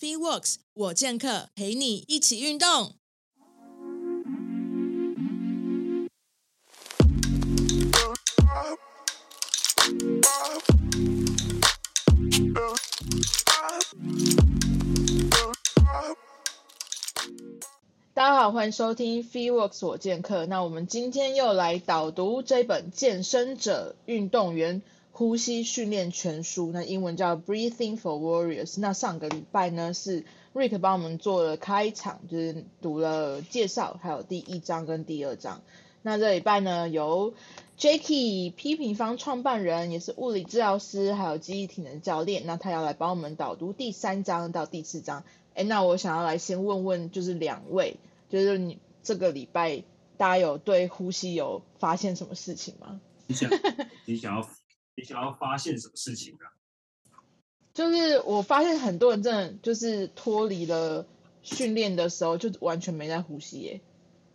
FitWorks 我健客陪你一起运动。大家好，欢迎收听 FitWorks 我健客。那我们今天又来导读这本《健身者运动员》。呼吸训练全书，那英文叫 Breathing for Warriors。那上个礼拜呢，是 Rick 帮我们做了开场，就是读了介绍，还有第一章跟第二章。那这礼拜呢，由 Jacky 批评方创办人，也是物理治疗师，还有记忆体能教练，那他要来帮我们导读第三章到第四章。哎，那我想要来先问问，就是两位，就是你这个礼拜大家有对呼吸有发现什么事情吗？你想，你想要。你想要发现什么事情啊？就是我发现很多人真的就是脱离了训练的时候，就完全没在呼吸耶。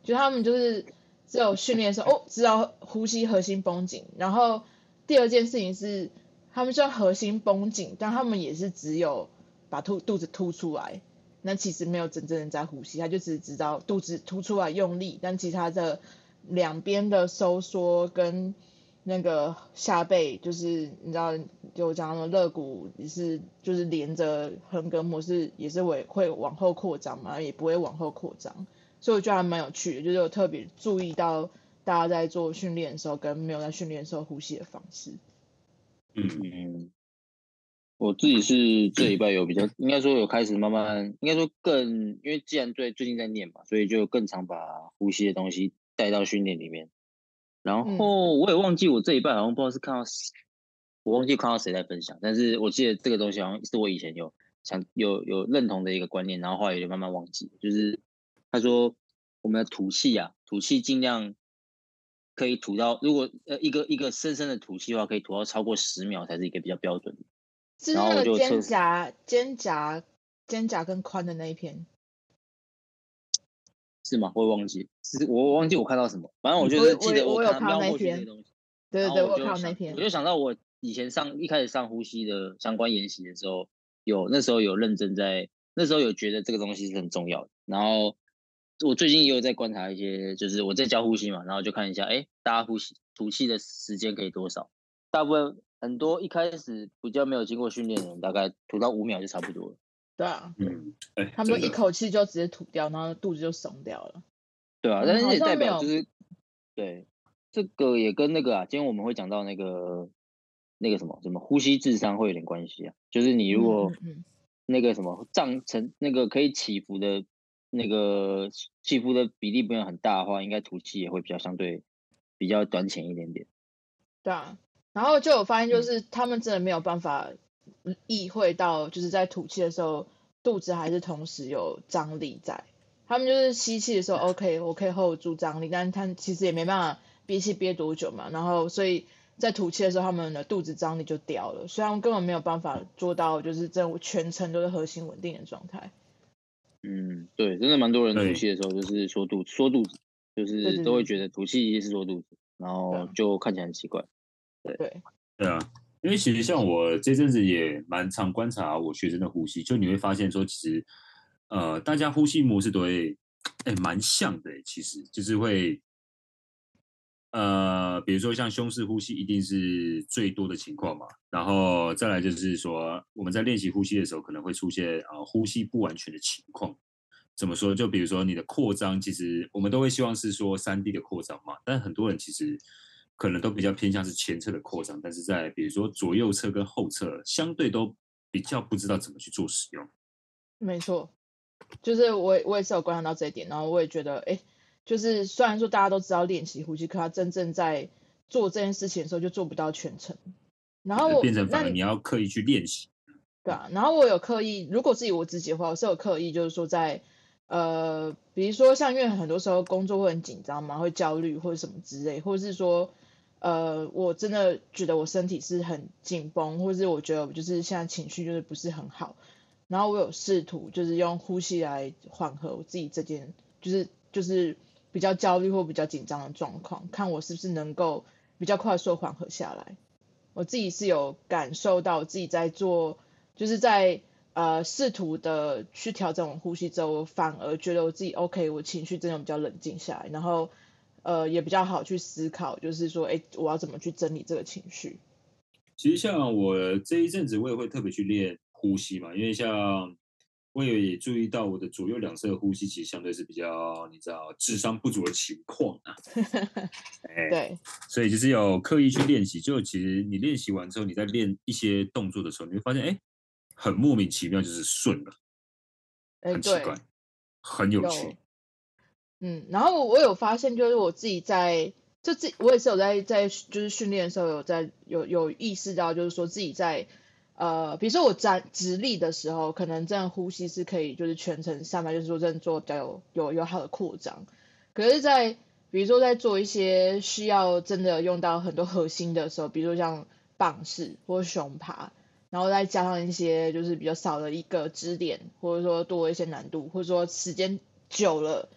就他们就是只有训练的时候，哦，知道呼吸核心绷紧。然后第二件事情是，他们虽然核心绷紧，但他们也是只有把肚肚子凸出来，那其实没有真正的在呼吸，他就只知道肚子凸出来用力，但其他的两边的收缩跟。那个下背就是你知道，就我讲的肋骨也是，就是连着横膈膜是也是会会往后扩张嘛，也不会往后扩张，所以我觉得还蛮有趣的，就是有特别注意到大家在做训练的时候跟没有在训练的时候呼吸的方式。嗯嗯，我自己是这礼拜有比较，应该说有开始慢慢，应该说更，因为既然最最近在念嘛，所以就更常把呼吸的东西带到训练里面。然后我也忘记我这一半好像不知道是看到，我忘记看到谁在分享，但是我记得这个东西好像是我以前有想有有认同的一个观念，然后后来也就慢慢忘记，就是他说我们的吐气啊，吐气尽量可以吐到，如果呃一个一个深深的吐气的话，可以吐到超过十秒才是一个比较标准的。是那个肩胛肩胛肩胛跟宽的那一片。是吗？我忘记，是我忘记我看到什么。反正我就是记得我看到那篇。对对对，我看到那天。我就想到我以前上一开始上呼吸的相关研习的时候，有那时候有认真在，那时候有觉得这个东西是很重要的。然后我最近也有在观察一些，就是我在教呼吸嘛，然后就看一下，哎，大家呼吸吐气的时间可以多少？大部分很多一开始比较没有经过训练的人，大概吐到五秒就差不多了。对啊，嗯，他们一口气就直接吐掉，然后肚子就松掉了。对啊，但是也代表就是，对，这个也跟那个啊，今天我们会讲到那个那个什么什么呼吸智商会有点关系啊。就是你如果那个什么胀成那个可以起伏的，那个起伏的比例不用很大的话，应该吐气也会比较相对比较短浅一点点。对啊，然后就有发现，就是他们真的没有办法。意会到就是在吐气的时候，肚子还是同时有张力在。他们就是吸气的时候，OK，我可以 hold 住张力，但是他其实也没办法憋气憋多久嘛。然后所以在吐气的时候，他们的肚子张力就掉了，所以他们根本没有办法做到就是这全程都是核心稳定的状态。嗯，对，真的蛮多人吐气的时候就是缩肚缩肚子，就是都会觉得吐气是缩肚子，然后就看起来很奇怪。对对对啊。因为其实像我这阵子也蛮常观察我学生的呼吸，就你会发现说，其实呃，大家呼吸模式都会哎蛮像的，其实就是会呃，比如说像胸式呼吸一定是最多的情况嘛，然后再来就是说我们在练习呼吸的时候可能会出现啊、呼吸不完全的情况，怎么说？就比如说你的扩张，其实我们都会希望是说三 D 的扩张嘛，但很多人其实。可能都比较偏向是前侧的扩张，但是在比如说左右侧跟后侧，相对都比较不知道怎么去做使用。没错，就是我我也是有观察到这一点，然后我也觉得，哎，就是虽然说大家都知道练习呼吸，可他真正在做这件事情的时候就做不到全程。然后变成反而你要刻意去练习。对啊，然后我有刻意，如果是以我自己的话，我是有刻意，就是说在呃，比如说像因为很多时候工作会很紧张嘛，会焦虑或者什么之类，或者是说。呃，我真的觉得我身体是很紧绷，或是我觉得我就是现在情绪就是不是很好，然后我有试图就是用呼吸来缓和我自己这件就是就是比较焦虑或比较紧张的状况，看我是不是能够比较快速缓和下来。我自己是有感受到自己在做，就是在呃试图的去调整我呼吸之后，我反而觉得我自己 OK，我情绪真的比较冷静下来，然后呃也比较好去思考，就是说，哎，我要怎么去整理这个情绪？其实像我这一阵子，我也会特别去练呼吸嘛，因为像。我也注意到我的左右两侧呼吸其实相对是比较，你知道智商不足的情况啊。欸、对，所以就是有刻意去练习。就其实你练习完之后，你在练一些动作的时候，你会发现，哎、欸，很莫名其妙，就是顺了，很奇怪，欸、很有趣有。嗯，然后我有发现，就是我自己在，就自我也是有在在就是训练的时候有在有有意识到，就是说自己在。呃，比如说我站直立的时候，可能这样呼吸是可以，就是全程上来，就是说这样做比较有有有好的扩张。可是在，比如说在做一些需要真的用到很多核心的时候，比如说像棒式或熊爬，然后再加上一些就是比较少的一个支点，或者说多一些难度，或者说时间久了，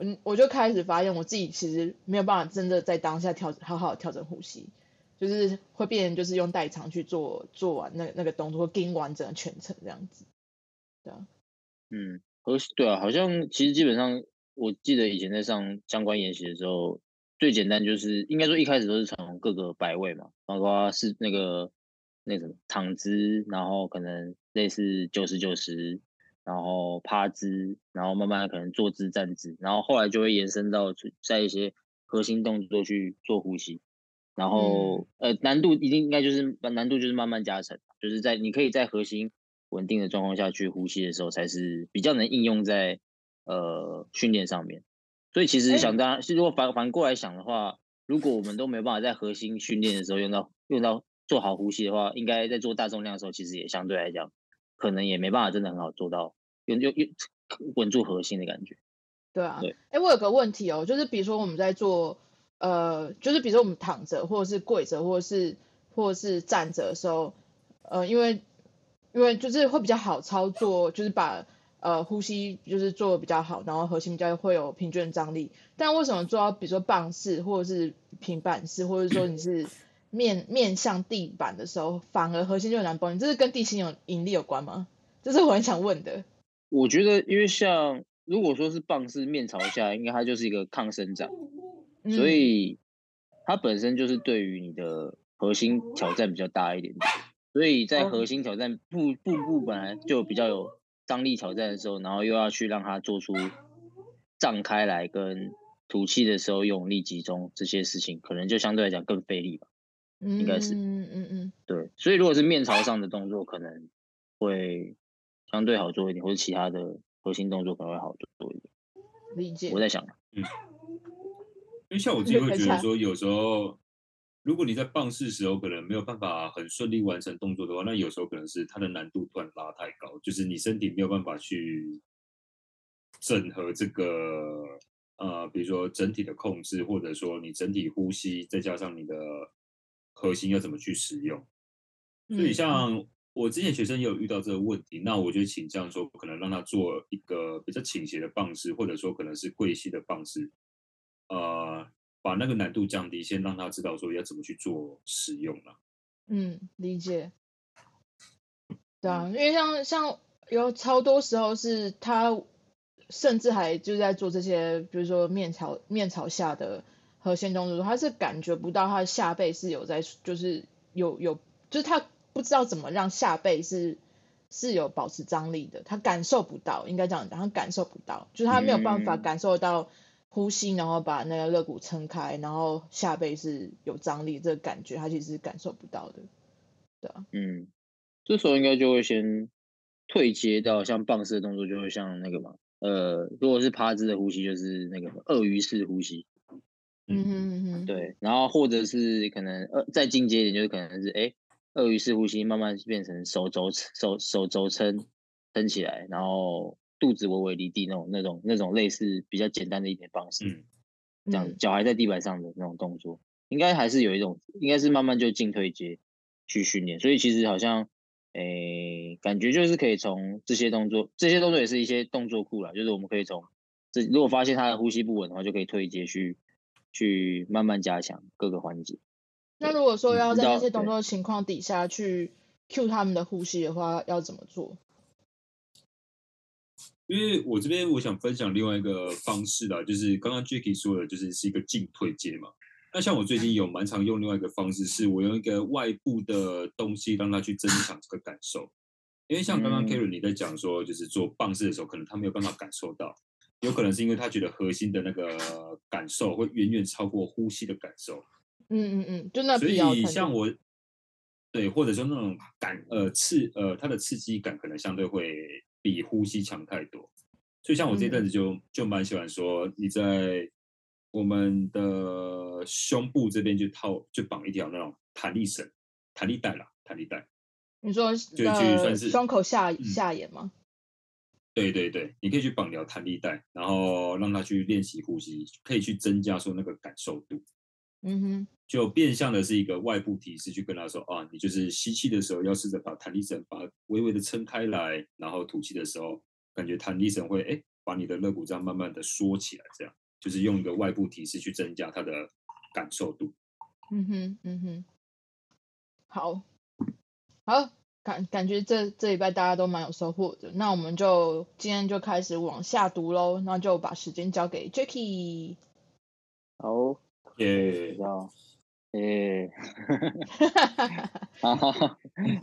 嗯，我就开始发现我自己其实没有办法真的在当下调好好调整呼吸。就是会变成就是用代偿去做做完那那个动作，跟完整的全程这样子，对啊，嗯，和对啊，好像其实基本上，我记得以前在上相关研习的时候，最简单就是应该说一开始都是从各个摆位嘛，包括是那个那什么躺姿，然后可能类似九十九十，然后趴姿，然后慢慢可能坐姿站姿，然后后来就会延伸到在一些核心动作去做呼吸。然后，呃，难度一定应该就是难度就是慢慢加成，就是在你可以在核心稳定的状况下去呼吸的时候，才是比较能应用在呃训练上面。所以其实想当然，如果反反过来想的话，如果我们都没有办法在核心训练的时候用到用到做好呼吸的话，应该在做大重量的时候，其实也相对来讲，可能也没办法真的很好做到用用用稳住核心的感觉。对啊，对，哎，我有个问题哦，就是比如说我们在做。呃，就是比如说我们躺着，或者是跪着，或者是或者是站着的时候，呃，因为因为就是会比较好操作，就是把呃呼吸就是做的比较好，然后核心比较会有平均张力。但为什么做到比如说棒式，或者是平板式，或者说你是 面面向地板的时候，反而核心就很难绷紧？这是跟地心有引力有关吗？这是我很想问的。我觉得，因为像如果说是棒是面朝下，应该它就是一个抗生长。所以它本身就是对于你的核心挑战比较大一点点，所以在核心挑战步步步本来就比较有张力挑战的时候，然后又要去让它做出胀开来跟吐气的时候用力集中这些事情，可能就相对来讲更费力吧，应该是，嗯嗯嗯，对，所以如果是面朝上的动作，可能会相对好做一点，或者其他的核心动作可能会好做一点，理解，我在想，嗯。因为像我自己会觉得说，有时候如果你在棒式时候可能没有办法很顺利完成动作的话，那有时候可能是它的难度突然拉太高，就是你身体没有办法去整合这个呃，比如说整体的控制，或者说你整体呼吸，再加上你的核心要怎么去使用。所以像我之前学生也有遇到这个问题，那我就倾向说，可能让他做一个比较倾斜的棒式，或者说可能是跪膝的棒式。呃，把那个难度降低，先让他知道说要怎么去做使用了。嗯，理解。对啊，因为像像有超多时候是他甚至还就是在做这些，比如说面朝面朝下的核心动作，他是感觉不到他的下背是有在，就是有有，就是他不知道怎么让下背是是有保持张力的，他感受不到，应该这样讲，他感受不到，就是他没有办法感受到。呼吸，然后把那个肋骨撑开，然后下背是有张力，这个感觉他其实是感受不到的，对啊。嗯，这时候应该就会先退阶到像棒式的动作，就会像那个嘛，呃，如果是趴姿的呼吸，就是那个鳄鱼式呼吸。嗯哼嗯哼。对，然后或者是可能呃再进阶一点，就是可能是哎鳄鱼式呼吸，慢慢变成手肘手手肘撑撑起来，然后。肚子微微离地那种、那种、那种类似比较简单的一点方式，嗯，这样脚还在地板上的那种动作，应该还是有一种，应该是慢慢就进退阶去训练。所以其实好像，诶、欸，感觉就是可以从这些动作，这些动作也是一些动作库啦，就是我们可以从这，如果发现他的呼吸不稳的话，就可以退阶去去慢慢加强各个环节。那如果说要在那些动作的情况底下去 cue 他们的呼吸的话，要怎么做？因为我这边我想分享另外一个方式啦，就是刚刚 Jacky 说的，就是是一个进退阶嘛。那像我最近有蛮常用另外一个方式，是我用一个外部的东西让他去增强这个感受。因为像刚刚 Karen 你在讲说，就是做棒式的时候，可能他没有办法感受到，有可能是因为他觉得核心的那个感受会远远超过呼吸的感受。嗯嗯嗯，就那所以像我，对，或者说那种感呃刺呃它的刺激感可能相对会比呼吸强太多。所以像我这阵子就、嗯、就蛮喜欢说你在我们的胸部这边就套就绑一条那种弹力绳、弹力带啦，弹力带。你说就去算是胸口下下沿吗？对对对，你可以去绑条弹力带，然后让他去练习呼吸，可以去增加说那个感受度。嗯哼，就变相的是一个外部提示，去跟他说啊，你就是吸气的时候要试着把弹力绳把微微的撑开来，然后吐气的时候，感觉弹力绳会哎把你的肋骨这样慢慢的缩起来，这样就是用一个外部提示去增加它的感受度。嗯哼，嗯哼，好，好，感感觉这这礼拜大家都蛮有收获的，那我们就今天就开始往下读喽，那就把时间交给 Jacky。好。耶，耶，好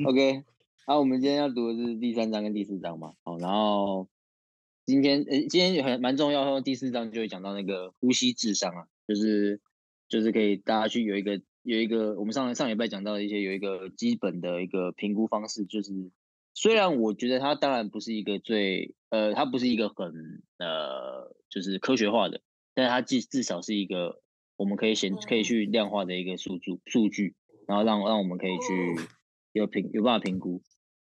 ，OK，好，我们今天要读的是第三章跟第四章嘛，好，然后今天，呃，今天很蛮重要，第四章就会讲到那个呼吸智商啊，就是就是可以大家去有一个有一个，我们上上礼拜讲到的一些有一个基本的一个评估方式，就是虽然我觉得它当然不是一个最，呃，它不是一个很呃，就是科学化的，但是它至至少是一个。我们可以先可以去量化的一个数据数据，然后让让我们可以去有评有办法评估，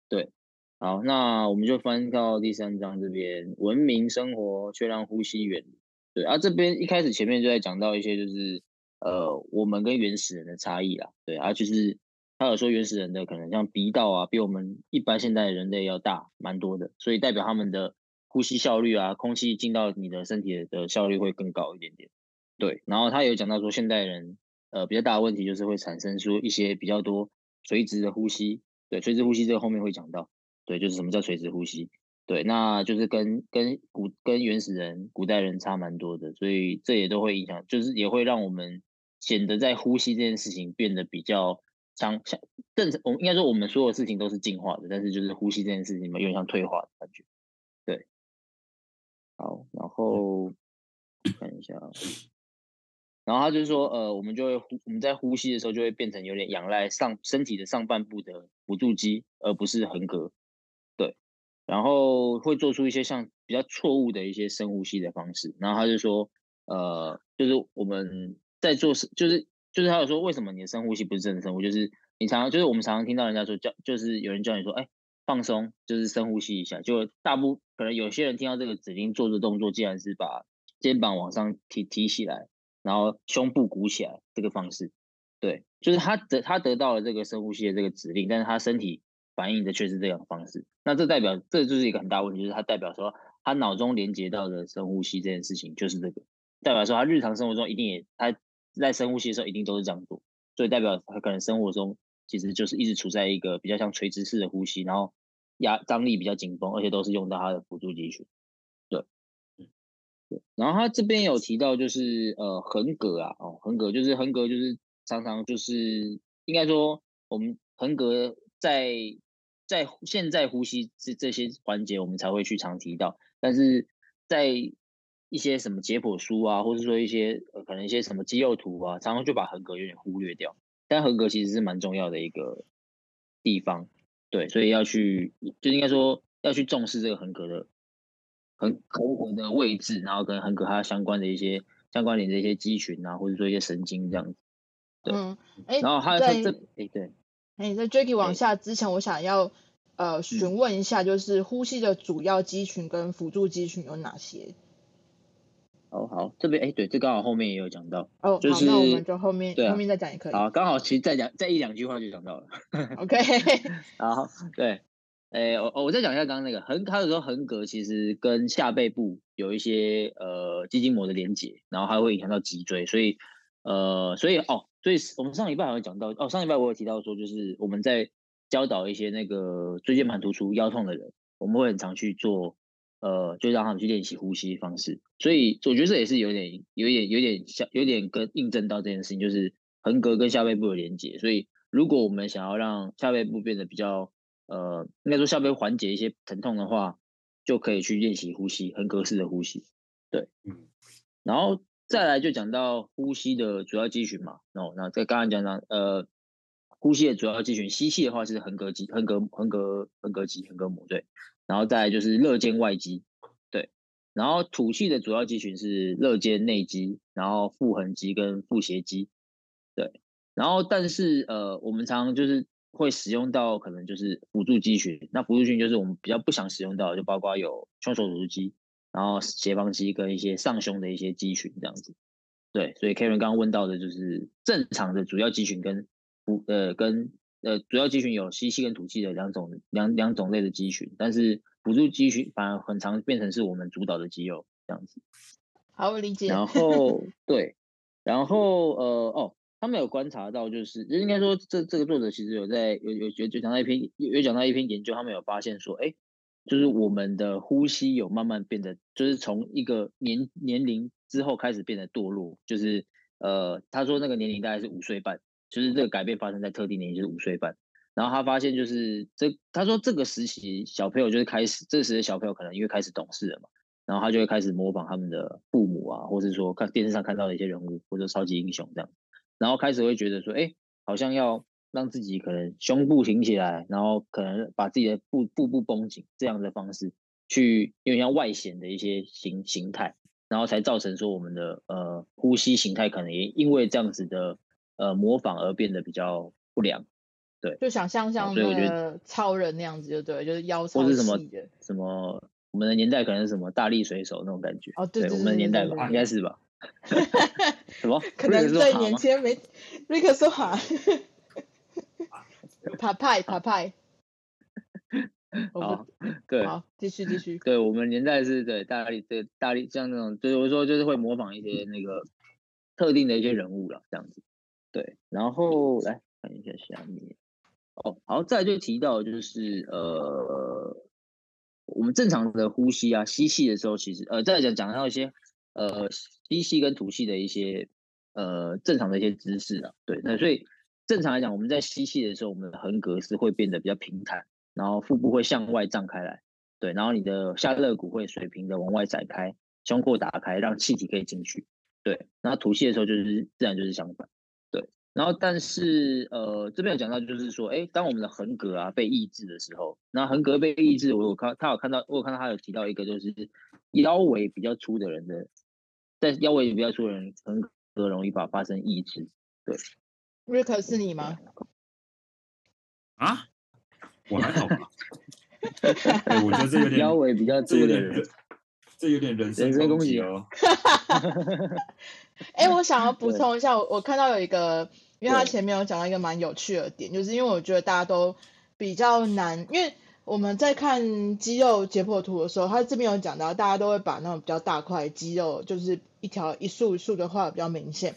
对，好，那我们就翻到第三章这边，文明生活却让呼吸远离，对，啊这边一开始前面就在讲到一些就是呃我们跟原始人的差异啦，对，啊就是他有说原始人的可能像鼻道啊比我们一般现代人类要大蛮多的，所以代表他们的呼吸效率啊，空气进到你的身体的效率会更高一点点。对，然后他有讲到说，现代人呃比较大的问题就是会产生出一些比较多垂直的呼吸。对，垂直呼吸这个后面会讲到。对，就是什么叫垂直呼吸？对，那就是跟跟古跟原始人、古代人差蛮多的，所以这也都会影响，就是也会让我们显得在呼吸这件事情变得比较像像正常。我们应该说我们所有事情都是进化的，但是就是呼吸这件事情嘛，有点像退化的感觉。对，好，然后看一下。然后他就说，呃，我们就会呼，我们在呼吸的时候就会变成有点仰赖上身体的上半部的辅助肌，而不是横膈，对。然后会做出一些像比较错误的一些深呼吸的方式。然后他就说，呃，就是我们在做，就是就是他有说，为什么你的深呼吸不是真的深呼吸？就是你常常就是我们常常听到人家说叫，就是有人叫你说，哎，放松，就是深呼吸一下。就大部可能有些人听到这个指令做的动作，竟然是把肩膀往上提提起来。然后胸部鼓起来这个方式，对，就是他得他得到了这个深呼吸的这个指令，但是他身体反应的却是这样的方式。那这代表这就是一个很大问题，就是他代表说他脑中连接到的深呼吸这件事情就是这个，代表说他日常生活中一定也他在深呼吸的时候一定都是这样做，所以代表他可能生活中其实就是一直处在一个比较像垂直式的呼吸，然后压张力比较紧绷，而且都是用到他的辅助肌群。然后他这边有提到，就是呃横膈啊，哦横膈就是横膈就是常常就是应该说我们横膈在在现在呼吸这这些环节我们才会去常提到，但是在一些什么解剖书啊，或者说一些呃可能一些什么肌肉图啊，常常就把横膈有点忽略掉，但横膈其实是蛮重要的一个地方，对，所以要去就应该说要去重视这个横膈的。横横膈的位置，然后跟横膈它相关的一些相关联的一些肌群啊，或者说一些神经这样子。嗯，哎，然后还有这，哎对，哎，在 Jacky 往下之前，我想要呃询问一下，就是呼吸的主要肌群跟辅助肌群有哪些？哦，好，这边哎，对，这刚好后面也有讲到。哦，就是那我们就后面后面再讲也可以。好，刚好其实再讲再一两句话就讲到了。OK，好，对。哎，我我再讲一下刚刚那个横，他有时候横膈其实跟下背部有一些呃肌筋膜的连接，然后还会影响到脊椎，所以呃，所以哦，所以我们上礼拜好像讲到哦，上礼拜我有提到说，就是我们在教导一些那个椎间盘突出、腰痛的人，我们会很常去做呃，就让他们去练习呼吸方式。所以我觉得这也是有点、有点、有点像、有点跟印证到这件事情，就是横膈跟下背部的连接。所以如果我们想要让下背部变得比较，呃，应该说下背缓解一些疼痛的话，就可以去练习呼吸，横膈式的呼吸。对，嗯，然后再来就讲到呼吸的主要肌群嘛。哦，那在刚刚讲到，呃。呼吸的主要肌群，吸气的话是横膈肌、横膈、横膈、横膈肌、横膈膜，对。然后再来就是肋间外肌，对。然后吐气的主要肌群是肋间内肌，然后腹横肌跟腹斜肌，对。然后但是呃，我们常常就是会使用到可能就是辅助肌群，那辅助肌群就是我们比较不想使用到的，就包括有胸锁乳突肌，然后斜方肌跟一些上胸的一些肌群这样子，对。所以 Karen 刚刚问到的就是正常的主要肌群跟。呃，跟呃主要肌群有吸气跟吐气的两种两两种类的肌群，但是辅助肌群反而很常变成是我们主导的肌肉这样子。好，我理解。然 后对，然后呃哦，他们有观察到，就是应该说这这个作者其实有在有有有讲到一篇有有讲到一篇研究，他们有发现说，哎，就是我们的呼吸有慢慢变得，就是从一个年年龄之后开始变得堕落，就是呃他说那个年龄大概是五岁半。就是这个改变发生在特定年龄，就是五岁半。然后他发现，就是这他说这个时期小朋友就是开始，这时的小朋友可能因为开始懂事了嘛，然后他就会开始模仿他们的父母啊，或是说看电视上看到的一些人物或者超级英雄这样，然后开始会觉得说，哎，好像要让自己可能胸部挺起来，然后可能把自己的腹腹部绷紧这样的方式去，有点像外显的一些形形态，然后才造成说我们的呃呼吸形态可能也因为这样子的。呃，模仿而变得比较不良，对，就想象像那个超人那样子，就对，就是腰超细的，或是什么什么，我们的年代可能是什么大力水手那种感觉，哦，对，对，对，对，我们的年代吧，应该是吧？什么？可能对年轻人没，瑞克说好，帕派帕派，好，对，好，继续继续，对我们年代是对大力对大力像那种，就是我说就是会模仿一些那个特定的一些人物了，这样子。对，然后来看一下下面，哦，好，再来就提到就是呃，我们正常的呼吸啊，吸气的时候，其实呃，再来讲讲到一些呃吸气跟吐气的一些呃正常的一些姿势啊，对，那所以正常来讲，我们在吸气的时候，我们的横膈是会变得比较平坦，然后腹部会向外胀开来，对，然后你的下肋骨会水平的往外展开，胸廓打开，让气体可以进去，对，然后吐气的时候就是自然就是相反。然后，但是，呃，这边有讲到，就是说，哎，当我们的横膈啊被抑制的时候，那横膈被抑制，我有看，他有看到，我有看到他有提到一个，就是腰围比较粗的人的，在腰围比较粗的人，很可容易把发生抑制。对，瑞克是你吗？啊？我还好吧。我觉得这有点腰围比较粗的人，这有点人身攻击哦。哎、欸，我想要补充一下，我我看到有一个，因为他前面有讲到一个蛮有趣的点，就是因为我觉得大家都比较难，因为我们在看肌肉解剖图的时候，他这边有讲到，大家都会把那种比较大块肌肉，就是一条一束一束的画的比较明显。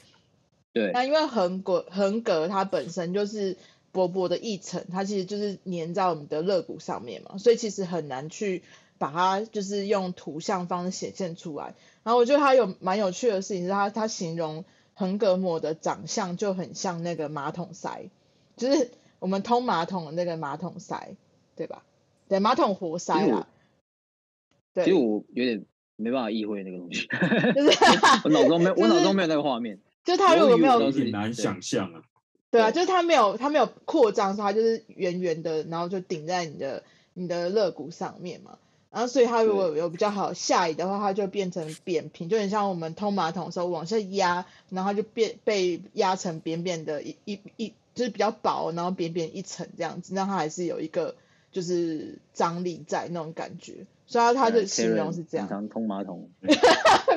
对。那因为横膈横膈它本身就是薄薄的一层，它其实就是粘在我们的肋骨上面嘛，所以其实很难去把它就是用图像方式显现出来。然后我觉得他有蛮有趣的事情是他他形容横膈膜的长相就很像那个马桶塞，就是我们通马桶的那个马桶塞，对吧？对，马桶活塞啦。对。其实我有点没办法意会那个东西，就是 我脑中没有，我脑中没有那个画面。就他如果没有，有点难想象啊。对啊，就是它没有它没有扩张，所以他就是圆圆的，然后就顶在你的你的肋骨上面嘛。然后，所以它如果有比较好下移的话，它就变成扁平，就很像我们通马桶的时候往下压，然后它就变被压成扁扁的一一一，就是比较薄，然后扁扁一层这样子，那它还是有一个就是张力在那种感觉。所以它它的形容是这样。常通马桶。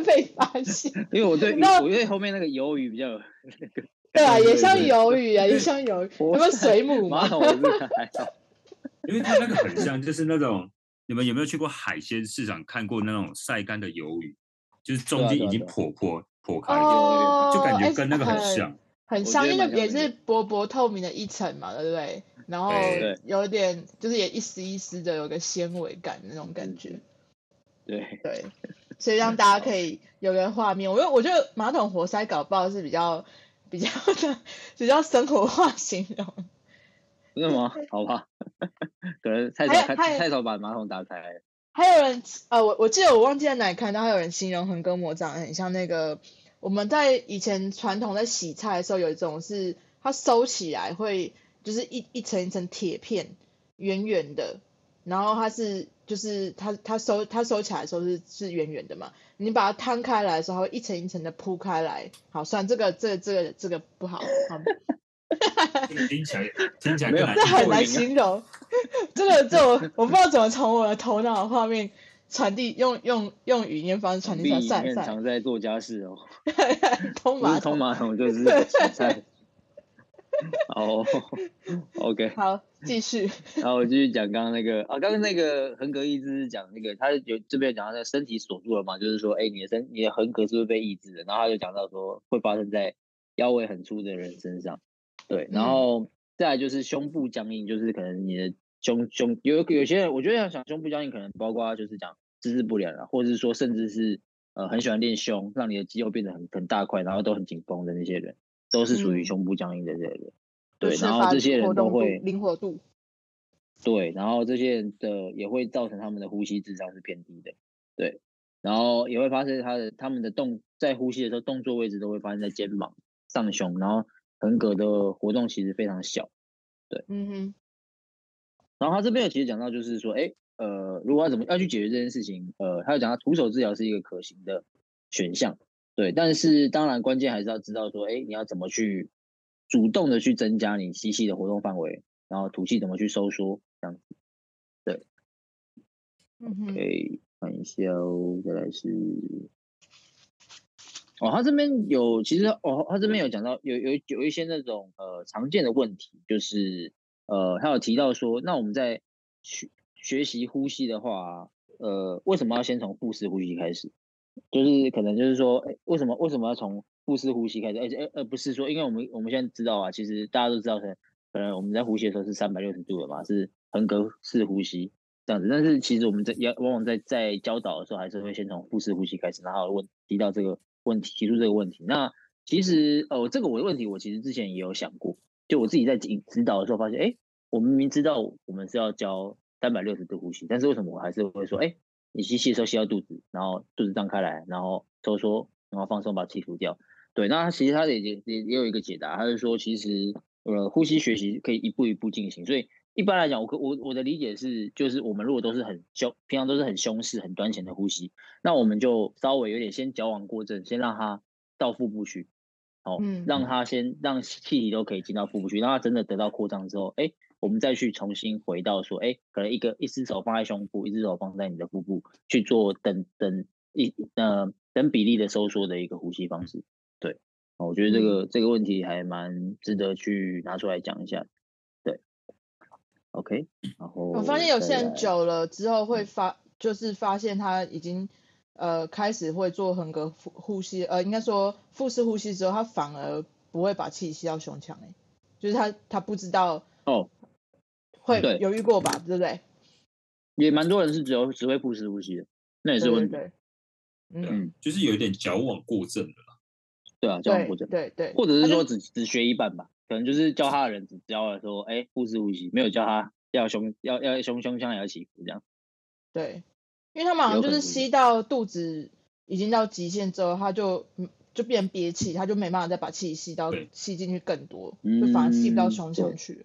被发现。因为我对那我觉得后面那个鱿鱼比较有那个。对啊，也像鱿鱼啊，也像鱿鱼。有没有水母 马桶还好。因为它那个很像，就是那种。你们有没有去过海鲜市场看过那种晒干的鱿鱼？就是中间已经破破破开了，就感觉跟那个很像，很像，因为也是薄薄透明的一层嘛，对不对？然后有点就是也一丝一丝的有个纤维感那种感觉。对对，所以让大家可以有个画面。我觉得我觉得马桶活塞搞爆是比较 比较的比较生活化形容。真的吗？好吧，可能太少太少把马桶打开。还有人呃，我我记得我忘记在哪里看到，还有人形容横膈膜长得很像那个我们在以前传统在洗菜的时候有一种是它收起来会就是一一层一层铁片圆圆的，然后它是就是它它收它收起来的时候是是圆圆的嘛，你把它摊开来的时候会一层一层的铺开来。好，算这个这个这个这个不好。好听起来听起来这很难形容。这个这我我不知道怎么从我的头脑的画面传递，用用用语音方式传递出来。常在做家事哦。通马桶，通马桶就是洗 菜。好，OK。好，继续。然后我继续讲刚刚那个啊，刚刚那个横膈抑制是讲那个，他有这边讲到那个身体锁住了嘛，就是说，哎，你的身你的横膈是不是被抑制了？然后他就讲到说，会发生在腰围很粗的人身上。对，然后再来就是胸部僵硬，就是可能你的胸胸有有些人，我觉得要想胸部僵硬，可能包括就是讲姿势不良啊，或者是说甚至是呃很喜欢练胸，让你的肌肉变得很很大块，然后都很紧绷的那些人，都是属于胸部僵硬的这些人。嗯、对，然后这些人都会灵活度。对，然后这些人的也会造成他们的呼吸质量是偏低的。对，然后也会发生他的他们的动在呼吸的时候，动作位置都会发生在肩膀、上胸，然后。横膈的活动其实非常小，对，嗯哼。然后他这边有其实讲到，就是说，哎，呃，如果要怎么要去解决这件事情，呃，他有讲到徒手治疗是一个可行的选项，对。但是当然关键还是要知道说，哎，你要怎么去主动的去增加你吸气的活动范围，然后吐气怎么去收缩，这样子，对。嗯哼。可以看一下哦，再来是。哦，他这边有，其实哦，他这边有讲到有有有一些那种呃常见的问题，就是呃，他有提到说，那我们在学学习呼吸的话，呃，为什么要先从腹式呼吸开始？就是可能就是说，哎，为什么为什么要从腹式呼吸开始？而且而而不是说，因为我们我们现在知道啊，其实大家都知道，可能可能我们在呼吸的时候是三百六十度的嘛，是横膈式呼吸这样子，但是其实我们在要往往在在教导的时候，还是会先从腹式呼吸开始，然后问提到这个。问题提出这个问题，那其实哦，这个我的问题我其实之前也有想过，就我自己在指指导的时候发现，哎，我明明知道我们是要教三百六十度呼吸，但是为什么我还是会说，哎，你吸气的时候吸到肚子，然后肚子张开来，然后收缩，然后放松把气吐掉。对，那其实他也也也有一个解答，他是说其实呃呼吸学习可以一步一步进行，所以一般来讲，我我我的理解是，就是我们如果都是很胸，平常都是很胸式、很端前的呼吸，那我们就稍微有点先矫枉过正，先让它到腹部去，好，嗯，让它先让气体都可以进到腹部去，让它真的得到扩张之后，哎，我们再去重新回到说，哎，可能一个一只手放在胸部，一只手放在你的腹部去做等等一呃等比例的收缩的一个呼吸方式，对，我觉得这个、嗯、这个问题还蛮值得去拿出来讲一下。对。OK，然后我发现有些人久了之后会发，就是发现他已经呃开始会做横膈呼呼吸，呃应该说腹式呼吸之后，他反而不会把气吸到胸腔，哎，就是他他不知道哦，会犹豫过吧，对，对不对？也蛮多人是只有只会腹式呼吸的，那也是问题，对，对，对，嗯，就是有一点矫枉过正的啦，对啊，矫枉过正，对对，对，或者是说只只学一半吧。可能就是教他的人只教了说，哎，腹式呼吸，没有教他要胸要要胸胸腔也要起伏这样。对，因为他马上就是吸到肚子已经到极限之后，他就就变憋气，他就没办法再把气吸到吸进去更多，就反而吸不到胸腔去了。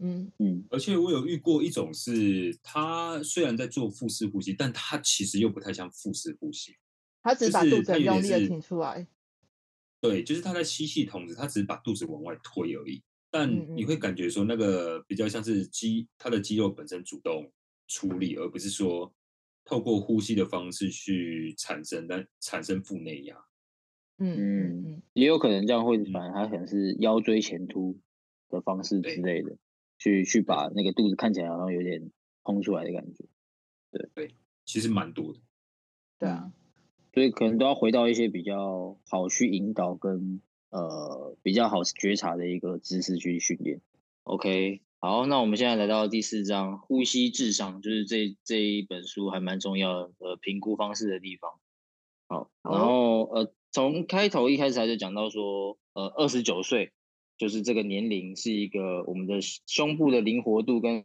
嗯嗯。而且我有遇过一种是，他虽然在做腹式呼吸，但他其实又不太像腹式呼吸，他只是把肚子很用力的挺出来。对，就是他在吸气同时，他只是把肚子往外推而已。但你会感觉说，那个比较像是肌，他的肌肉本身主动出力，而不是说透过呼吸的方式去产生，但产生腹内压。嗯嗯嗯，也有可能这样会，反而他可能是腰椎前凸的方式之类的，去去把那个肚子看起来好像有点空出来的感觉。对对，其实蛮多的。对啊。所以可能都要回到一些比较好去引导跟呃比较好觉察的一个姿势去训练。OK，好，那我们现在来到第四章，呼吸智商，就是这这一本书还蛮重要的评估方式的地方。好，然后呃，从开头一开始他就讲到说，呃，二十九岁就是这个年龄是一个我们的胸部的灵活度跟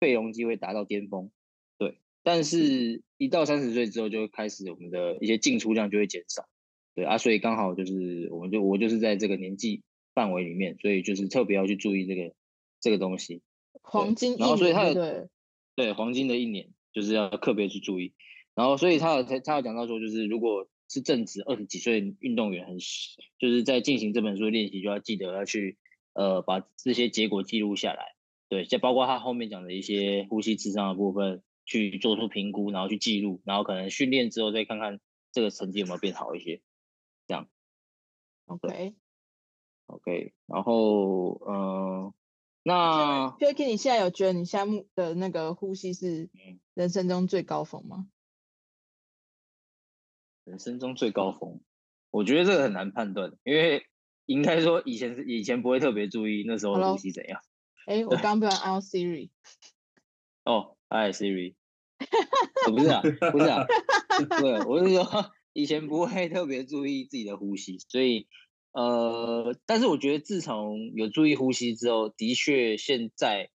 肺容积会达到巅峰，对。但是，一到三十岁之后，就开始我们的一些进出量就会减少，对啊，所以刚好就是我们就我就是在这个年纪范围里面，所以就是特别要去注意这个。这个东西，黄金，然后所以他有对对？黄金的一年就是要特别去注意，然后所以他有他他有讲到说，就是如果是正值二十几岁运动员，很就是在进行这本书的练习，就要记得要去呃把这些结果记录下来，对，就包括他后面讲的一些呼吸智商的部分，去做出评估，然后去记录，然后可能训练之后再看看这个成绩有没有变好一些，这样，OK。OK，然后嗯。呃那 Jacky，你现在有觉得你现在的那个呼吸是人生中最高峰吗？人生中最高峰，我觉得这个很难判断，因为应该说以前是以前不会特别注意那时候的呼吸怎样。哎，我刚不要按 Siri。哦，哎，Siri。不是啊，不是啊，对，我是说以前不会特别注意自己的呼吸，所以。呃，但是我觉得自从有注意呼吸之后，的确现在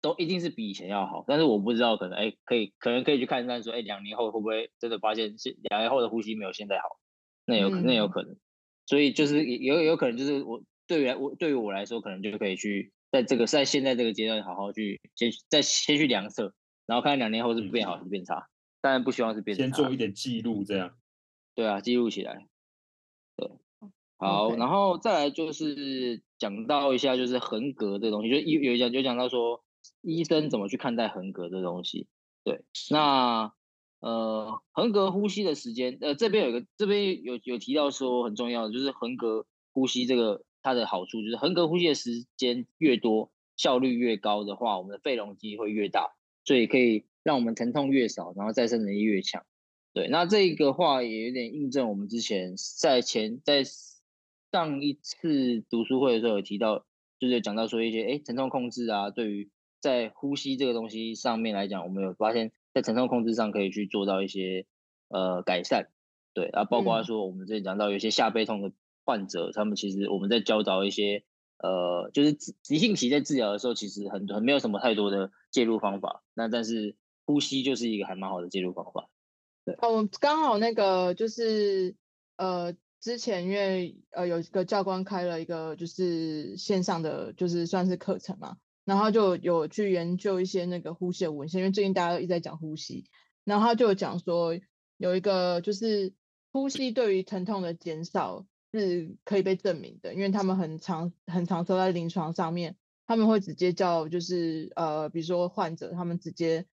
都一定是比以前要好。但是我不知道，可能哎，可以可能可以去看看说，哎，两年后会不会真的发现是两年后的呼吸没有现在好？那有可能，那有可能。所以就是有有可能就是我对于来我对于我来说，可能就可以去在这个在现在这个阶段好好去先再先去量测，然后看两年后是变好还是变差。当然不希望是变差。先做一点记录，这样。对啊，记录起来。对。好.然后再来就是讲到一下，就是横膈这东西，就有有讲就讲到说，医生怎么去看待横膈这东西。对，那呃横膈呼吸的时间，呃这边有个这边有有提到说很重要的，就是横膈呼吸这个它的好处，就是横膈呼吸的时间越多，效率越高的话，我们的肺容积会越大，所以可以让我们疼痛越少，然后再生能力越强。对，那这个话也有点印证我们之前在前在。上一次读书会的时候有提到，就是讲到说一些哎疼痛控制啊，对于在呼吸这个东西上面来讲，我们有发现，在疼痛控制上可以去做到一些呃改善，对啊，包括说我们之前讲到有一些下背痛的患者，嗯、他们其实我们在教导一些呃就是急性期在治疗的时候，其实很很没有什么太多的介入方法，那但是呼吸就是一个还蛮好的介入方法，对，哦，刚好那个就是呃。之前因为呃有一个教官开了一个就是线上的就是算是课程嘛，然后就有去研究一些那个呼吸的文献，因为最近大家都一直在讲呼吸，然后他就讲说有一个就是呼吸对于疼痛的减少是可以被证明的，因为他们很常很常说在临床上面，他们会直接叫就是呃比如说患者他们直接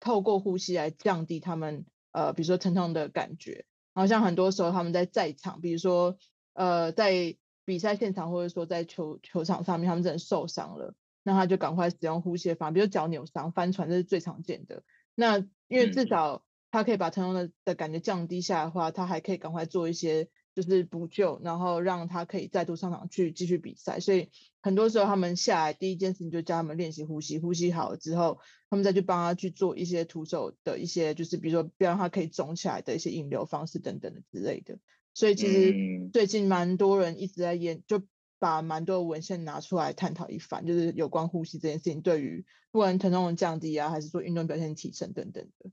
透过呼吸来降低他们呃比如说疼痛的感觉。好像很多时候他们在在场，比如说呃在比赛现场，或者说在球球场上面，他们真的受伤了，那他就赶快使用呼吸法，比如脚扭伤、翻船，这是最常见的。那因为至少他可以把疼痛的的感觉降低下来的话，他还可以赶快做一些。就是补救，然后让他可以再度上场去继续比赛。所以很多时候他们下来第一件事情就教他们练习呼吸，呼吸好了之后，他们再去帮他去做一些徒手的一些，就是比如说不要让他可以肿起来的一些引流方式等等的之类的。所以其实最近蛮多人一直在研，就把蛮多的文献拿出来探讨一番，就是有关呼吸这件事情对于不管疼痛的降低啊，还是说运动表现提升等等的。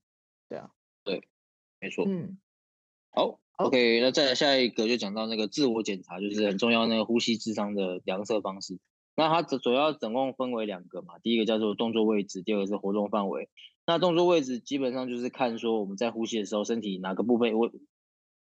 对啊，对，没错。嗯，好。OK，那再来下一个就讲到那个自我检查，就是很重要那个呼吸智商的量测方式。那它主主要总共分为两个嘛，第一个叫做动作位置，第二个是活动范围。那动作位置基本上就是看说我们在呼吸的时候，身体哪个部位位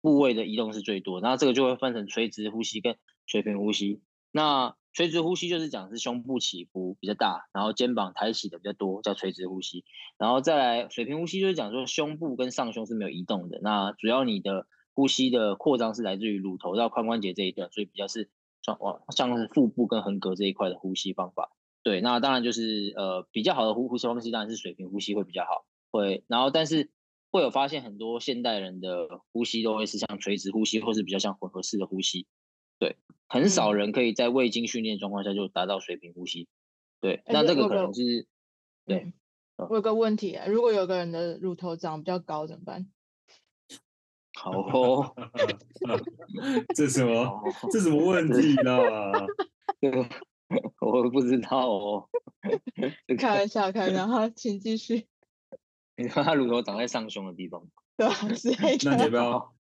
部位的移动是最多。那这个就会分成垂直呼吸跟水平呼吸。那垂直呼吸就是讲是胸部起伏比较大，然后肩膀抬起的比较多，叫垂直呼吸。然后再来水平呼吸就是讲说胸部跟上胸是没有移动的。那主要你的呼吸的扩张是来自于乳头到髋关节这一段，所以比较是像往像是腹部跟横膈这一块的呼吸方法。对，那当然就是呃比较好的呼呼吸方式当然是水平呼吸会比较好。会，然后但是会有发现很多现代人的呼吸都会是像垂直呼吸，或是比较像混合式的呼吸。对，很少人可以在未经训练状况下就达到水平呼吸。对，那这个可能是，对。我有个问题啊，如果有个人的乳头长比较高怎么办？好哦，这什么？这什么问题呢？我不知道哦。开玩笑，开玩笑哈，请继续。你看他乳头长在上胸的地方，对吧？那你要不要？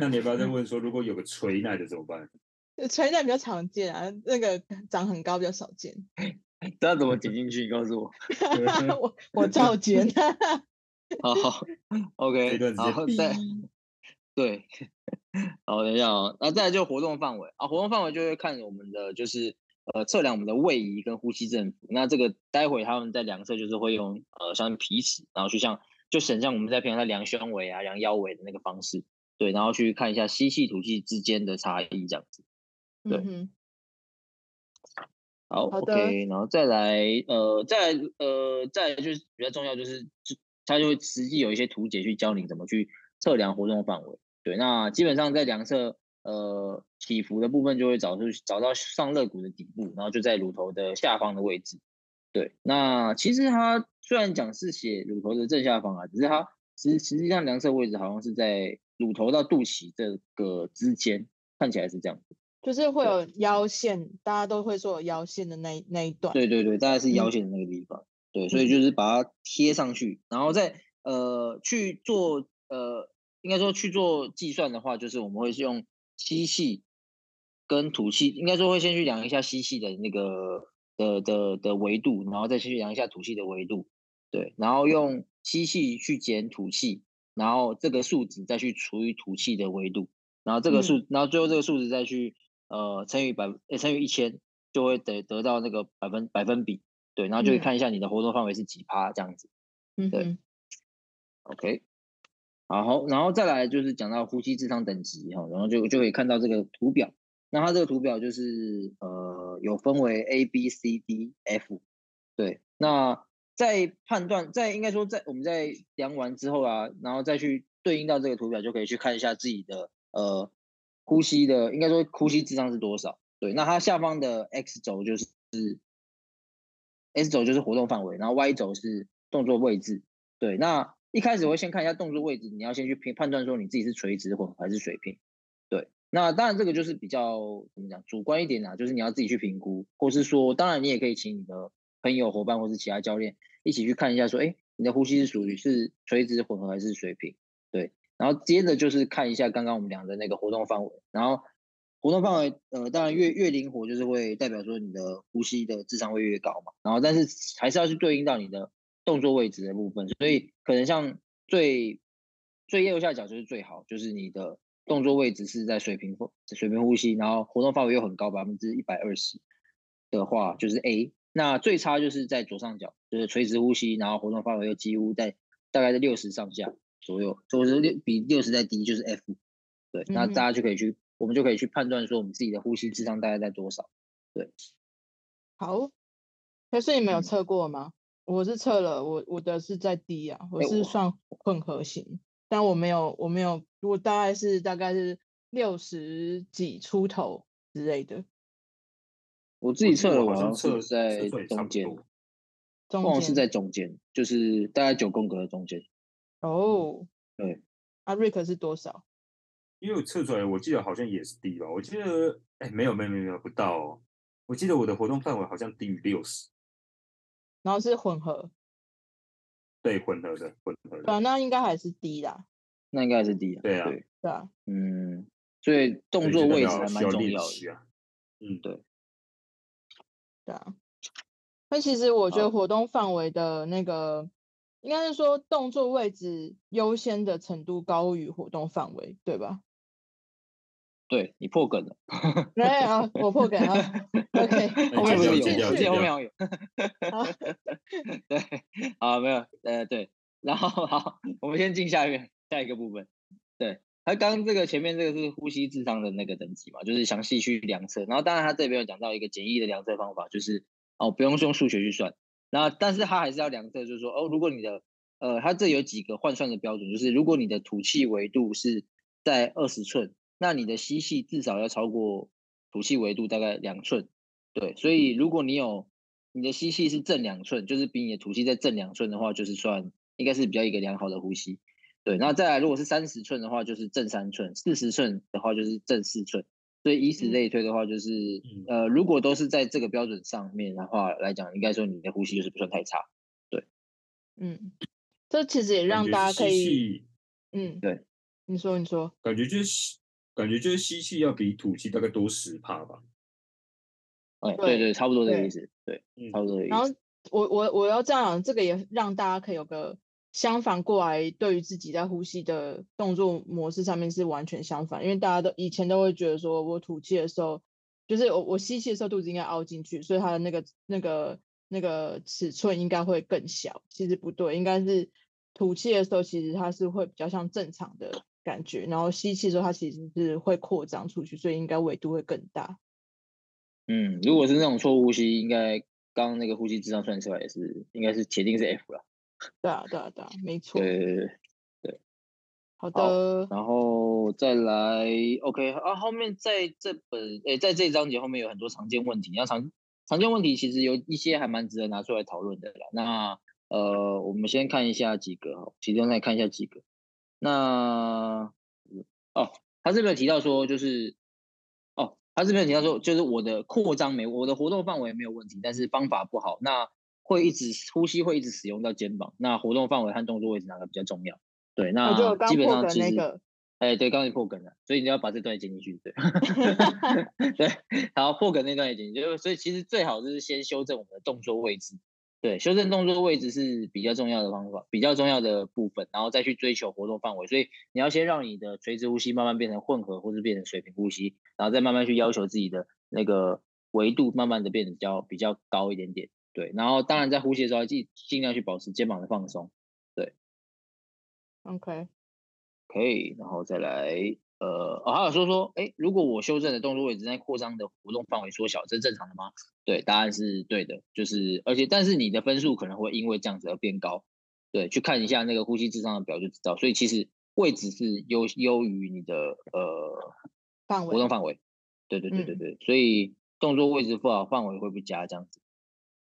那你要不要再问说，如果有个垂奶的怎么办？垂奶比较常见啊，那个长很高比较少见。这怎么剪进去？你告诉我。我我照剪。好好，OK，然后再对，好，等一下啊，那再来就活动范围啊，活动范围就会看我们的就是呃测量我们的位移跟呼吸振幅。那这个待会他们在量测就是会用呃像皮尺，然后去像就省像我们在平常在量胸围啊、量腰围的那个方式，对，然后去看一下吸气吐气之间的差异这样子，对。嗯好，好，OK，然后再来，呃，再，呃，再来就是比较重要，就是就他就会实际有一些图解去教你怎么去测量活动范围。对，那基本上在量测，呃，起伏的部分就会找出找到上肋骨的底部，然后就在乳头的下方的位置。对，那其实它虽然讲是写乳头的正下方啊，只是它实实际上量测位置好像是在乳头到肚脐这个之间，看起来是这样子。就是会有腰线，大家都会说有腰线的那那一段。对对对，大概是腰线的那个地方。嗯、对，所以就是把它贴上去，然后再呃去做呃，应该说去做计算的话，就是我们会用吸气跟吐气，应该说会先去量一下吸气的那个的的的维度，然后再去量一下吐气的维度。对，然后用吸气去减吐气，然后这个数值再去除以吐气的维度，然后这个数，嗯、然后最后这个数值再去。呃，乘以百，呃，乘以一千，就会得得到那个百分百分比，对，然后就会看一下你的活动范围是几趴这样子，嗯，对，OK，好，然后再来就是讲到呼吸智商等级哈，然后就就可以看到这个图表，那它这个图表就是呃有分为 A B C D F，对，那在判断在应该说在我们在量完之后啊，然后再去对应到这个图表，就可以去看一下自己的呃。呼吸的应该说呼吸智商是多少？对，那它下方的 X 轴就是 S 轴就是活动范围，然后 Y 轴是动作位置。对，那一开始我会先看一下动作位置，你要先去评判断说你自己是垂直混合还是水平。对，那当然这个就是比较怎么讲主观一点啊，就是你要自己去评估，或是说当然你也可以请你的朋友伙伴或是其他教练一起去看一下说，哎，你的呼吸是属于是垂直混合还是水平？对。然后接着就是看一下刚刚我们讲的那个活动范围，然后活动范围，呃，当然越越灵活，就是会代表说你的呼吸的智商会越高嘛。然后但是还是要去对应到你的动作位置的部分，所以可能像最最右下角就是最好，就是你的动作位置是在水平水平呼吸，然后活动范围又很高，百分之一百二十的话就是 A。那最差就是在左上角，就是垂直呼吸，然后活动范围又几乎在大概在六十上下。左右，所以说六比六十再低就是 F，对，那大家就可以去，嗯、我们就可以去判断说我们自己的呼吸智商大概在多少，对。好，可是你没有测过吗？嗯、我是测了，我我的是在低啊，我是算混合型，欸、但我没有我没有，我大概是大概是六十几出头之类的。我自己测了，我好像测在中间，中间是在中间，就是大概九宫格的中间。哦，oh, 对，阿瑞克是多少？因为我测出来，我记得好像也是低吧。我记得，哎，没有，没有，没有，不到哦。我记得我的活动范围好像低于六十。然后是混合，对，混合的，混合的。对啊，那应该还是低啦。那应该还是低啊。对啊，对，对啊，嗯，所以动作位置还蛮重要的。啊、嗯，对，对啊。那其实我觉得活动范围的那个。应该是说动作位置优先的程度高于活动范围，对吧？对，你破梗了。没有，我破梗了。OK，后面有，后面后面有。对，好，没有，呃，对，然后好，我们先进下面下一个部分。对，他刚刚这个前面这个是呼吸智商的那个等级嘛，就是详细去量测。然后当然他这边有讲到一个简易的量测方法，就是哦，不用用数学去算。那但是他还是要量测，就是说哦，如果你的呃，它这有几个换算的标准，就是如果你的吐气维度是在二十寸，那你的吸气至少要超过吐气维度大概两寸，对，所以如果你有你的吸气是正两寸，就是比你的吐气再正两寸的话，就是算应该是比较一个良好的呼吸。对，那再来如果是三十寸的话，就是正三寸；四十寸的话就是正四寸。所以以此类推的话，就是、嗯、呃，如果都是在这个标准上面的话来讲，应该说你的呼吸就是不算太差。对，嗯，这其实也让大家可以，嗯，对，你说你说，感觉就是感觉就是吸气要比吐气大概多十帕吧。对对对，差不多这个意思。对，对差不多这个意思。然后我我我要这样讲，这个也让大家可以有个相反过来，对于自己在呼吸的动作模式上面是完全相反。因为大家都以前都会觉得说，我吐气的时候，就是我我吸气的时候肚子应该凹进去，所以它的那个那个那个尺寸应该会更小。其实不对，应该是吐气的时候，其实它是会比较像正常的感觉，然后吸气的时候，它其实是会扩张出去，所以应该纬度会更大。嗯，如果是那种错误呼吸，应该刚刚那个呼吸智商算出来也是，应该是铁定是 F 了。对啊，对啊，对啊，没错。对对对对。好的。好，然后再来，OK 啊，后面在这本诶，在这一章节后面有很多常见问题，那常常见问题其实有一些还蛮值得拿出来讨论的啦。那呃，我们先看一下几个哈，其中再看一下几个。那哦，他这边有提到说就是哦。他这边提到说，就是我的扩张没，我的活动范围没有问题，但是方法不好，那会一直呼吸会一直使用到肩膀，那活动范围和动作位置哪个比较重要？对，那基本上其实，哎、那个，对，刚才破梗了，所以你要把这段也剪进去，对，对，然后破梗那段也剪进去，所以其实最好就是先修正我们的动作位置。对，修正动作位置是比较重要的方法，比较重要的部分，然后再去追求活动范围。所以你要先让你的垂直呼吸慢慢变成混合，或是变成水平呼吸，然后再慢慢去要求自己的那个维度，慢慢的变得比较比较高一点点。对，然后当然在呼吸的时候，尽尽量去保持肩膀的放松。对，OK，可以，然后再来。呃，哦，还有说说，哎，如果我修正的动作位置在扩张的活动范围缩小，这是正常的吗？对，答案是对的，就是而且但是你的分数可能会因为这样子而变高，对，去看一下那个呼吸智商的表就知道，所以其实位置是优优于你的呃范围活动范围，对对对对对，嗯、所以动作位置不好，范围会不佳这样子。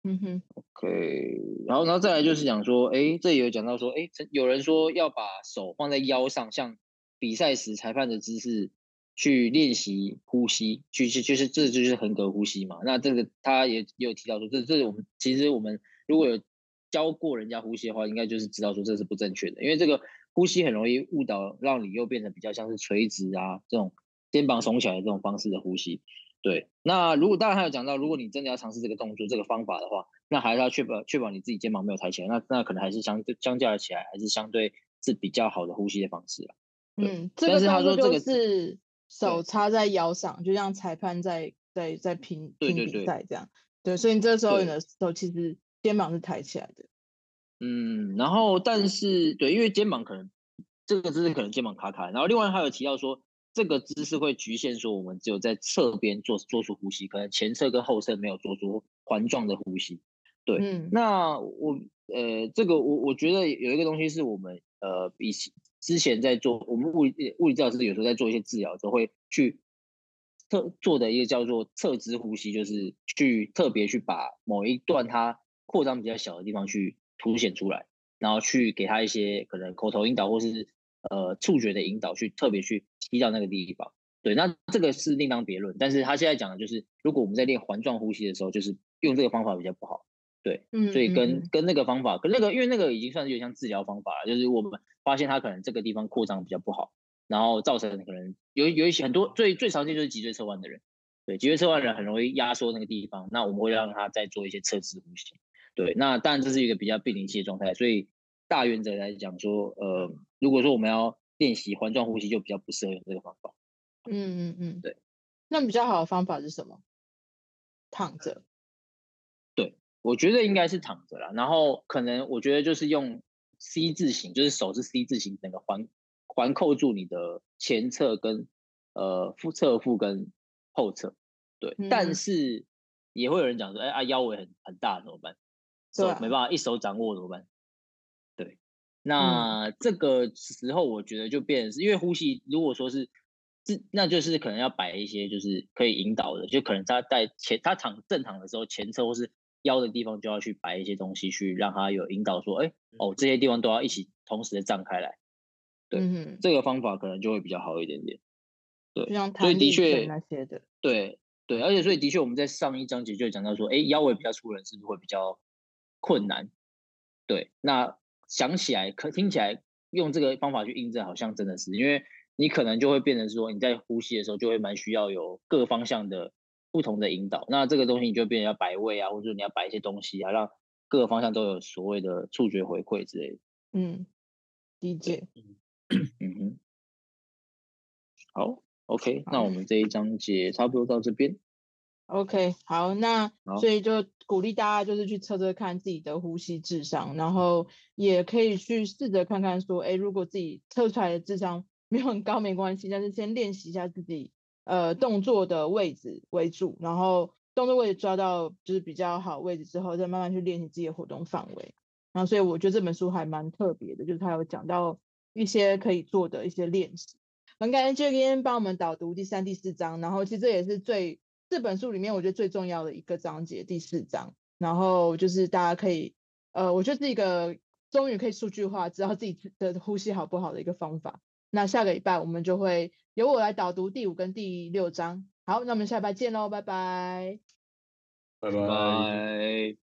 嗯哼，OK，然后然后再来就是讲说，哎，这也有讲到说，哎，有人说要把手放在腰上，像。比赛时裁判的姿势去练习呼吸，去去就是这就是横膈呼吸嘛。那这个他也也有提到说，这这是我们其实我们如果有教过人家呼吸的话，应该就是知道说这是不正确的，因为这个呼吸很容易误导，让你又变成比较像是垂直啊这种肩膀耸起来这种方式的呼吸。对，那如果当然还有讲到，如果你真的要尝试这个动作这个方法的话，那还是要确保确保你自己肩膀没有抬起来，那那可能还是相相较起来还是相对是比较好的呼吸的方式啊。嗯，这个动作就是手插在腰上，就像裁判在在在评评比赛这样。对，对，所以你这时候你的手其实肩膀是抬起来的。嗯，然后但是对，因为肩膀可能这个姿势可能肩膀卡卡，然后另外还有提到说，这个姿势会局限说我们只有在侧边做做出呼吸，可能前侧跟后侧没有做出环状的呼吸。对，嗯，那我呃这个我我觉得有一个东西是我们呃比起。之前在做我们物理物理治疗师有时候在做一些治疗的时候，会去特做的一个叫做侧支呼吸，就是去特别去把某一段它扩张比较小的地方去凸显出来，然后去给他一些可能口头引导或是呃触觉的引导，去特别去吸到那个地方。对，那这个是另当别论。但是他现在讲的就是，如果我们在练环状呼吸的时候，就是用这个方法比较不好。对，嗯，所以跟跟那个方法，跟那个，因为那个已经算是有点像治疗方法了，就是我们发现他可能这个地方扩张比较不好，然后造成可能有有一些很多最最常见就是脊椎侧弯的人，对，脊椎侧弯人很容易压缩那个地方，那我们会让他再做一些侧支呼吸，对，那当然这是一个比较病理性的状态，所以大原则来讲说，呃，如果说我们要练习环状呼吸，就比较不适合用这个方法。嗯嗯嗯，对，那比较好的方法是什么？躺着。我觉得应该是躺着啦，然后可能我觉得就是用 C 字形，就是手是 C 字形，整个环环扣住你的前侧跟呃腹侧腹跟后侧，对。嗯、但是也会有人讲说，哎啊腰围很很大怎么办？手、啊、没办法一手掌握怎么办？对。那这个时候我觉得就变因为呼吸，如果说是这那就是可能要摆一些就是可以引导的，就可能他在前他躺正躺的时候前侧或是。腰的地方就要去摆一些东西，去让它有引导说，哎，哦，这些地方都要一起同时的张开来。对，嗯、这个方法可能就会比较好一点点。对，所以的确那些的，对对，而且所以的确我们在上一章节就讲到说，哎，腰围比较粗的人是不是会比较困难？对，那想起来可听起来用这个方法去印证，好像真的是，因为你可能就会变成说你在呼吸的时候就会蛮需要有各方向的不同的引导，那这个东西你就变成要摆位啊，或者说你要摆一些东西啊，让各个方向都有所谓的触觉回馈之类的。嗯，理解。嗯哼，好，OK，好那我们这一章节差不多到这边。OK，好，那所以就鼓励大家就是去测测看自己的呼吸智商，然后也可以去试着看看说，哎，如果自己测出来的智商没有很高没关系，但是先练习一下自己呃动作的位置为主，然后动作位置抓到就是比较好位置之后，再慢慢去练习自己的活动范围。然后所以我觉得这本书还蛮特别的，就是它有讲到。一些可以做的一些练习，很感谢 Jack 今天帮我们导读第三、第四章，然后其实这也是最这本书里面我觉得最重要的一个章节，第四章，然后就是大家可以，呃，我觉得是一个终于可以数据化，知道自己的呼吸好不好的一个方法。那下个礼拜我们就会由我来导读第五跟第六章。好，那我们下礼拜见喽，拜拜，拜拜。